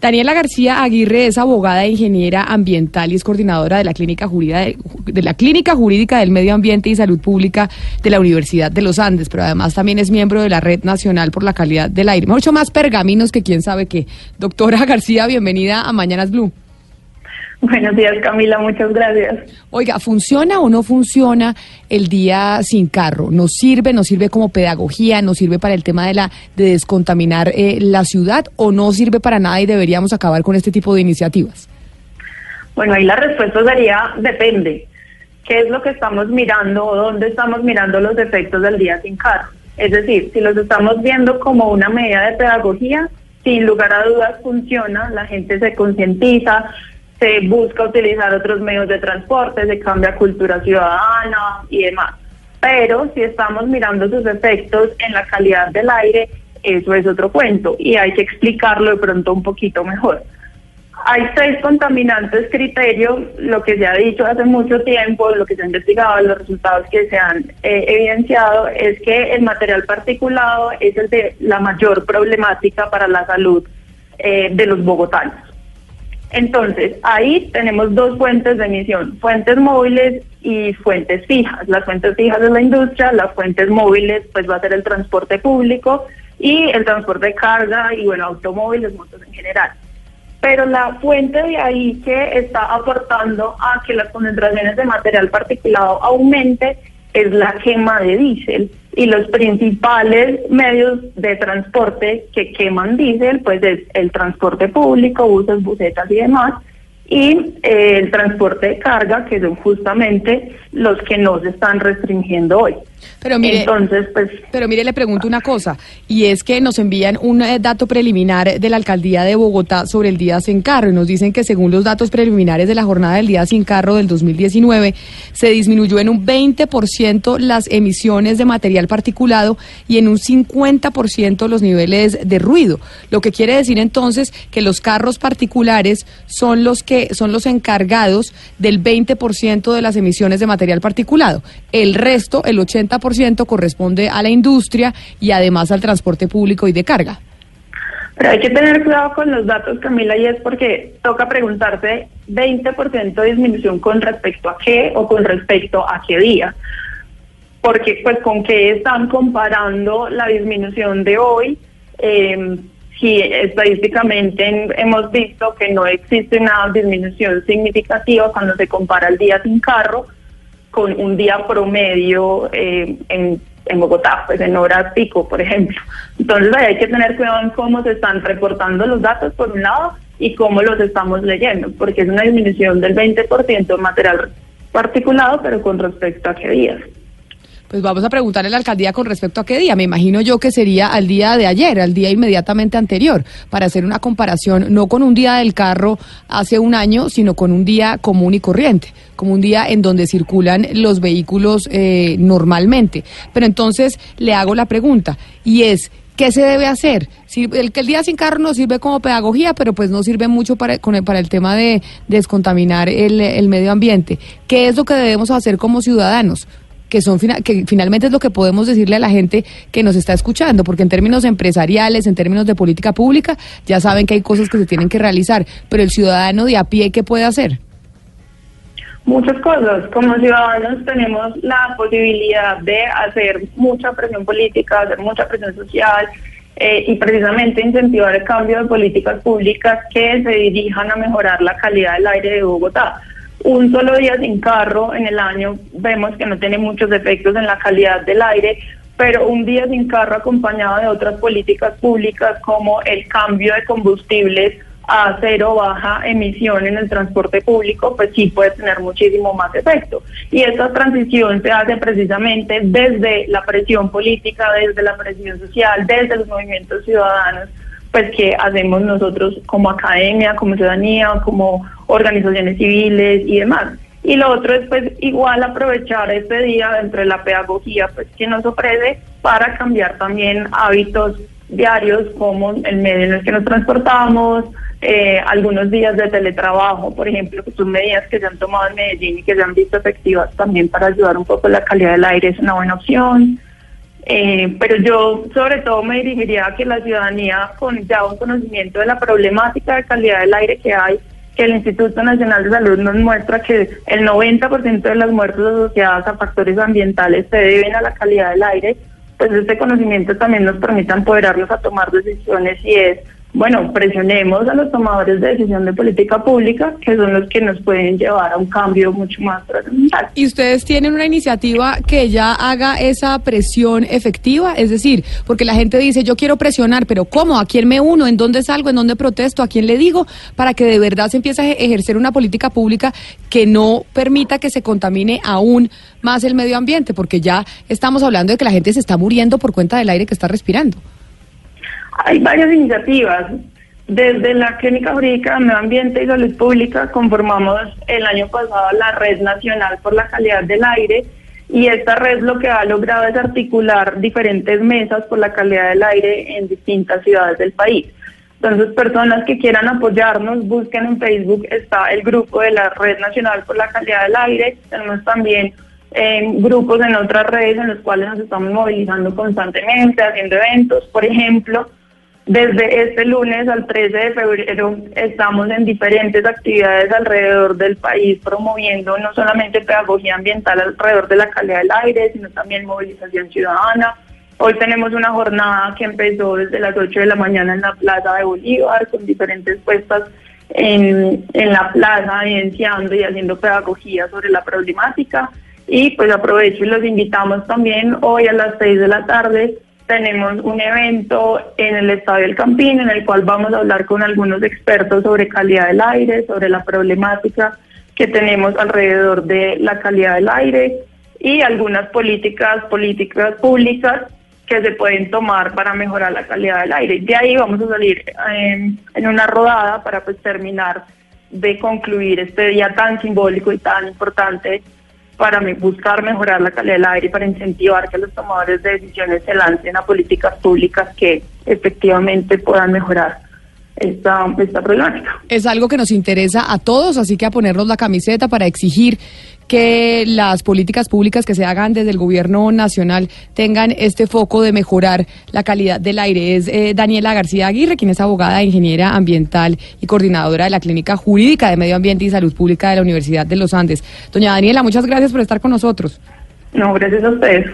Daniela García Aguirre es abogada e ingeniera ambiental y es coordinadora de la Clínica Jurídica, de, la Clínica Jurídica del Medio Ambiente y Salud Pública de la Universidad de los Andes, pero además también es miembro de la Red Nacional por la Calidad del Aire. Mucho más pergaminos que quién sabe qué. Doctora García, bienvenida a Mañanas Blue. Buenos días, Camila, muchas gracias. Oiga, ¿funciona o no funciona el día sin carro? ¿Nos sirve, nos sirve como pedagogía, nos sirve para el tema de la de descontaminar eh, la ciudad o no sirve para nada y deberíamos acabar con este tipo de iniciativas? Bueno, ahí la respuesta sería depende. ¿Qué es lo que estamos mirando o dónde estamos mirando los efectos del día sin carro? Es decir, si los estamos viendo como una medida de pedagogía, sin lugar a dudas funciona, la gente se concientiza, se busca utilizar otros medios de transporte, se cambia cultura ciudadana y demás. Pero si estamos mirando sus efectos en la calidad del aire, eso es otro cuento y hay que explicarlo de pronto un poquito mejor. Hay seis contaminantes criterios, lo que se ha dicho hace mucho tiempo, lo que se ha investigado, los resultados que se han eh, evidenciado es que el material particulado es el de la mayor problemática para la salud eh, de los bogotanos. Entonces, ahí tenemos dos fuentes de emisión, fuentes móviles y fuentes fijas. Las fuentes fijas es la industria, las fuentes móviles pues va a ser el transporte público y el transporte de carga y bueno, automóviles, motos en general. Pero la fuente de ahí que está aportando a que las concentraciones de material particulado aumente es la quema de diésel y los principales medios de transporte que queman diésel pues es el transporte público, buses, busetas y demás y eh, el transporte de carga que son justamente los que no se están restringiendo hoy. Pero mire, Entonces, pues, pero mire, le pregunto una cosa, y es que nos envían un eh, dato preliminar de la alcaldía de Bogotá sobre el día sin carro, y nos dicen que según los datos preliminares de la jornada del día sin carro del 2019, se disminuyó en un 20% las emisiones de material particulado y en un 50% los niveles de ruido. Lo que quiere decir entonces que los carros particulares son los que son los encargados del 20% de las emisiones de material particulado. El resto, el 80% corresponde a la industria y además al transporte público y de carga. Pero hay que tener cuidado con los datos, Camila, y es porque toca preguntarse 20% de disminución con respecto a qué o con respecto a qué día. Porque pues con qué están comparando la disminución de hoy. Eh, si estadísticamente hemos visto que no existe una disminución significativa cuando se compara el día sin carro con un día promedio eh, en, en Bogotá, pues en horas pico, por ejemplo. Entonces hay que tener cuidado en cómo se están reportando los datos, por un lado, y cómo los estamos leyendo, porque es una disminución del 20% en material particulado, pero con respecto a qué días. Pues vamos a preguntarle a la alcaldía con respecto a qué día. Me imagino yo que sería al día de ayer, al día inmediatamente anterior, para hacer una comparación, no con un día del carro hace un año, sino con un día común y corriente, como un día en donde circulan los vehículos eh, normalmente. Pero entonces le hago la pregunta, y es, ¿Qué se debe hacer? El que el día sin carro nos sirve como pedagogía, pero pues no sirve mucho para, con el, para el tema de descontaminar el, el medio ambiente. ¿Qué es lo que debemos hacer como ciudadanos? Que son que finalmente es lo que podemos decirle a la gente que nos está escuchando, porque en términos empresariales, en términos de política pública, ya saben que hay cosas que se tienen que realizar, pero el ciudadano de a pie, ¿qué puede hacer? Muchas cosas. Como ciudadanos tenemos la posibilidad de hacer mucha presión política, hacer mucha presión social eh, y precisamente incentivar el cambio de políticas públicas que se dirijan a mejorar la calidad del aire de Bogotá un solo día sin carro en el año vemos que no tiene muchos efectos en la calidad del aire, pero un día sin carro acompañado de otras políticas públicas como el cambio de combustibles a cero baja emisión en el transporte público, pues sí puede tener muchísimo más efecto. Y esta transición se hace precisamente desde la presión política, desde la presión social, desde los movimientos ciudadanos, pues que hacemos nosotros como academia, como ciudadanía, como organizaciones civiles y demás. Y lo otro es pues igual aprovechar este día dentro de la pedagogía pues que nos ofrece para cambiar también hábitos diarios como el medio en el que nos transportamos, eh, algunos días de teletrabajo, por ejemplo, que son medidas que se han tomado en Medellín y que se han visto efectivas también para ayudar un poco la calidad del aire es una buena opción. Eh, pero yo sobre todo me dirigiría a que la ciudadanía con ya un conocimiento de la problemática de calidad del aire que hay, que el Instituto Nacional de Salud nos muestra que el 90% de las muertes asociadas a factores ambientales se deben a la calidad del aire, pues este conocimiento también nos permite empoderarnos a tomar decisiones y es bueno, presionemos a los tomadores de decisión de política pública, que son los que nos pueden llevar a un cambio mucho más trascendental. ¿Y ustedes tienen una iniciativa que ya haga esa presión efectiva? Es decir, porque la gente dice, yo quiero presionar, pero ¿cómo? ¿A quién me uno? ¿En dónde salgo? ¿En dónde protesto? ¿A quién le digo? Para que de verdad se empiece a ejercer una política pública que no permita que se contamine aún más el medio ambiente, porque ya estamos hablando de que la gente se está muriendo por cuenta del aire que está respirando. Hay varias iniciativas. Desde la Clínica Jurídica de Medio Ambiente y Salud Pública conformamos el año pasado la Red Nacional por la Calidad del Aire y esta red lo que ha logrado es articular diferentes mesas por la calidad del aire en distintas ciudades del país. Entonces, personas que quieran apoyarnos, busquen en Facebook, está el grupo de la Red Nacional por la Calidad del Aire, tenemos también eh, grupos en otras redes en los cuales nos estamos movilizando constantemente, haciendo eventos, por ejemplo, desde este lunes al 13 de febrero estamos en diferentes actividades alrededor del país promoviendo no solamente pedagogía ambiental alrededor de la calidad del aire, sino también movilización ciudadana. Hoy tenemos una jornada que empezó desde las 8 de la mañana en la Plaza de Bolívar con diferentes puestas en, la plaza, evidenciando y haciendo pedagogía sobre la problemática. Y pues aprovecho y los invitamos también hoy a las 6 de la tarde tenemos un evento en el Estadio del Campín en el cual vamos a hablar con algunos expertos sobre calidad del aire, sobre la problemática que tenemos alrededor de la calidad del aire y algunas políticas, políticas públicas que se pueden tomar para mejorar la calidad del aire. De ahí vamos a salir en, en una rodada para pues terminar de concluir este día tan simbólico y tan importante para buscar mejorar la calidad del aire y para incentivar que los tomadores de decisiones se lancen a políticas públicas que efectivamente puedan mejorar esta, esta problemática. Es algo que nos interesa a todos, así que a ponernos la camiseta para exigir que las políticas públicas que se hagan desde el gobierno nacional tengan este foco de mejorar la calidad del aire. Es eh, Daniela García Aguirre, quien es abogada, ingeniera ambiental y coordinadora de la Clínica Jurídica de Medio Ambiente y Salud Pública de la Universidad de los Andes. Doña Daniela, muchas gracias por estar con nosotros. No, gracias a ustedes.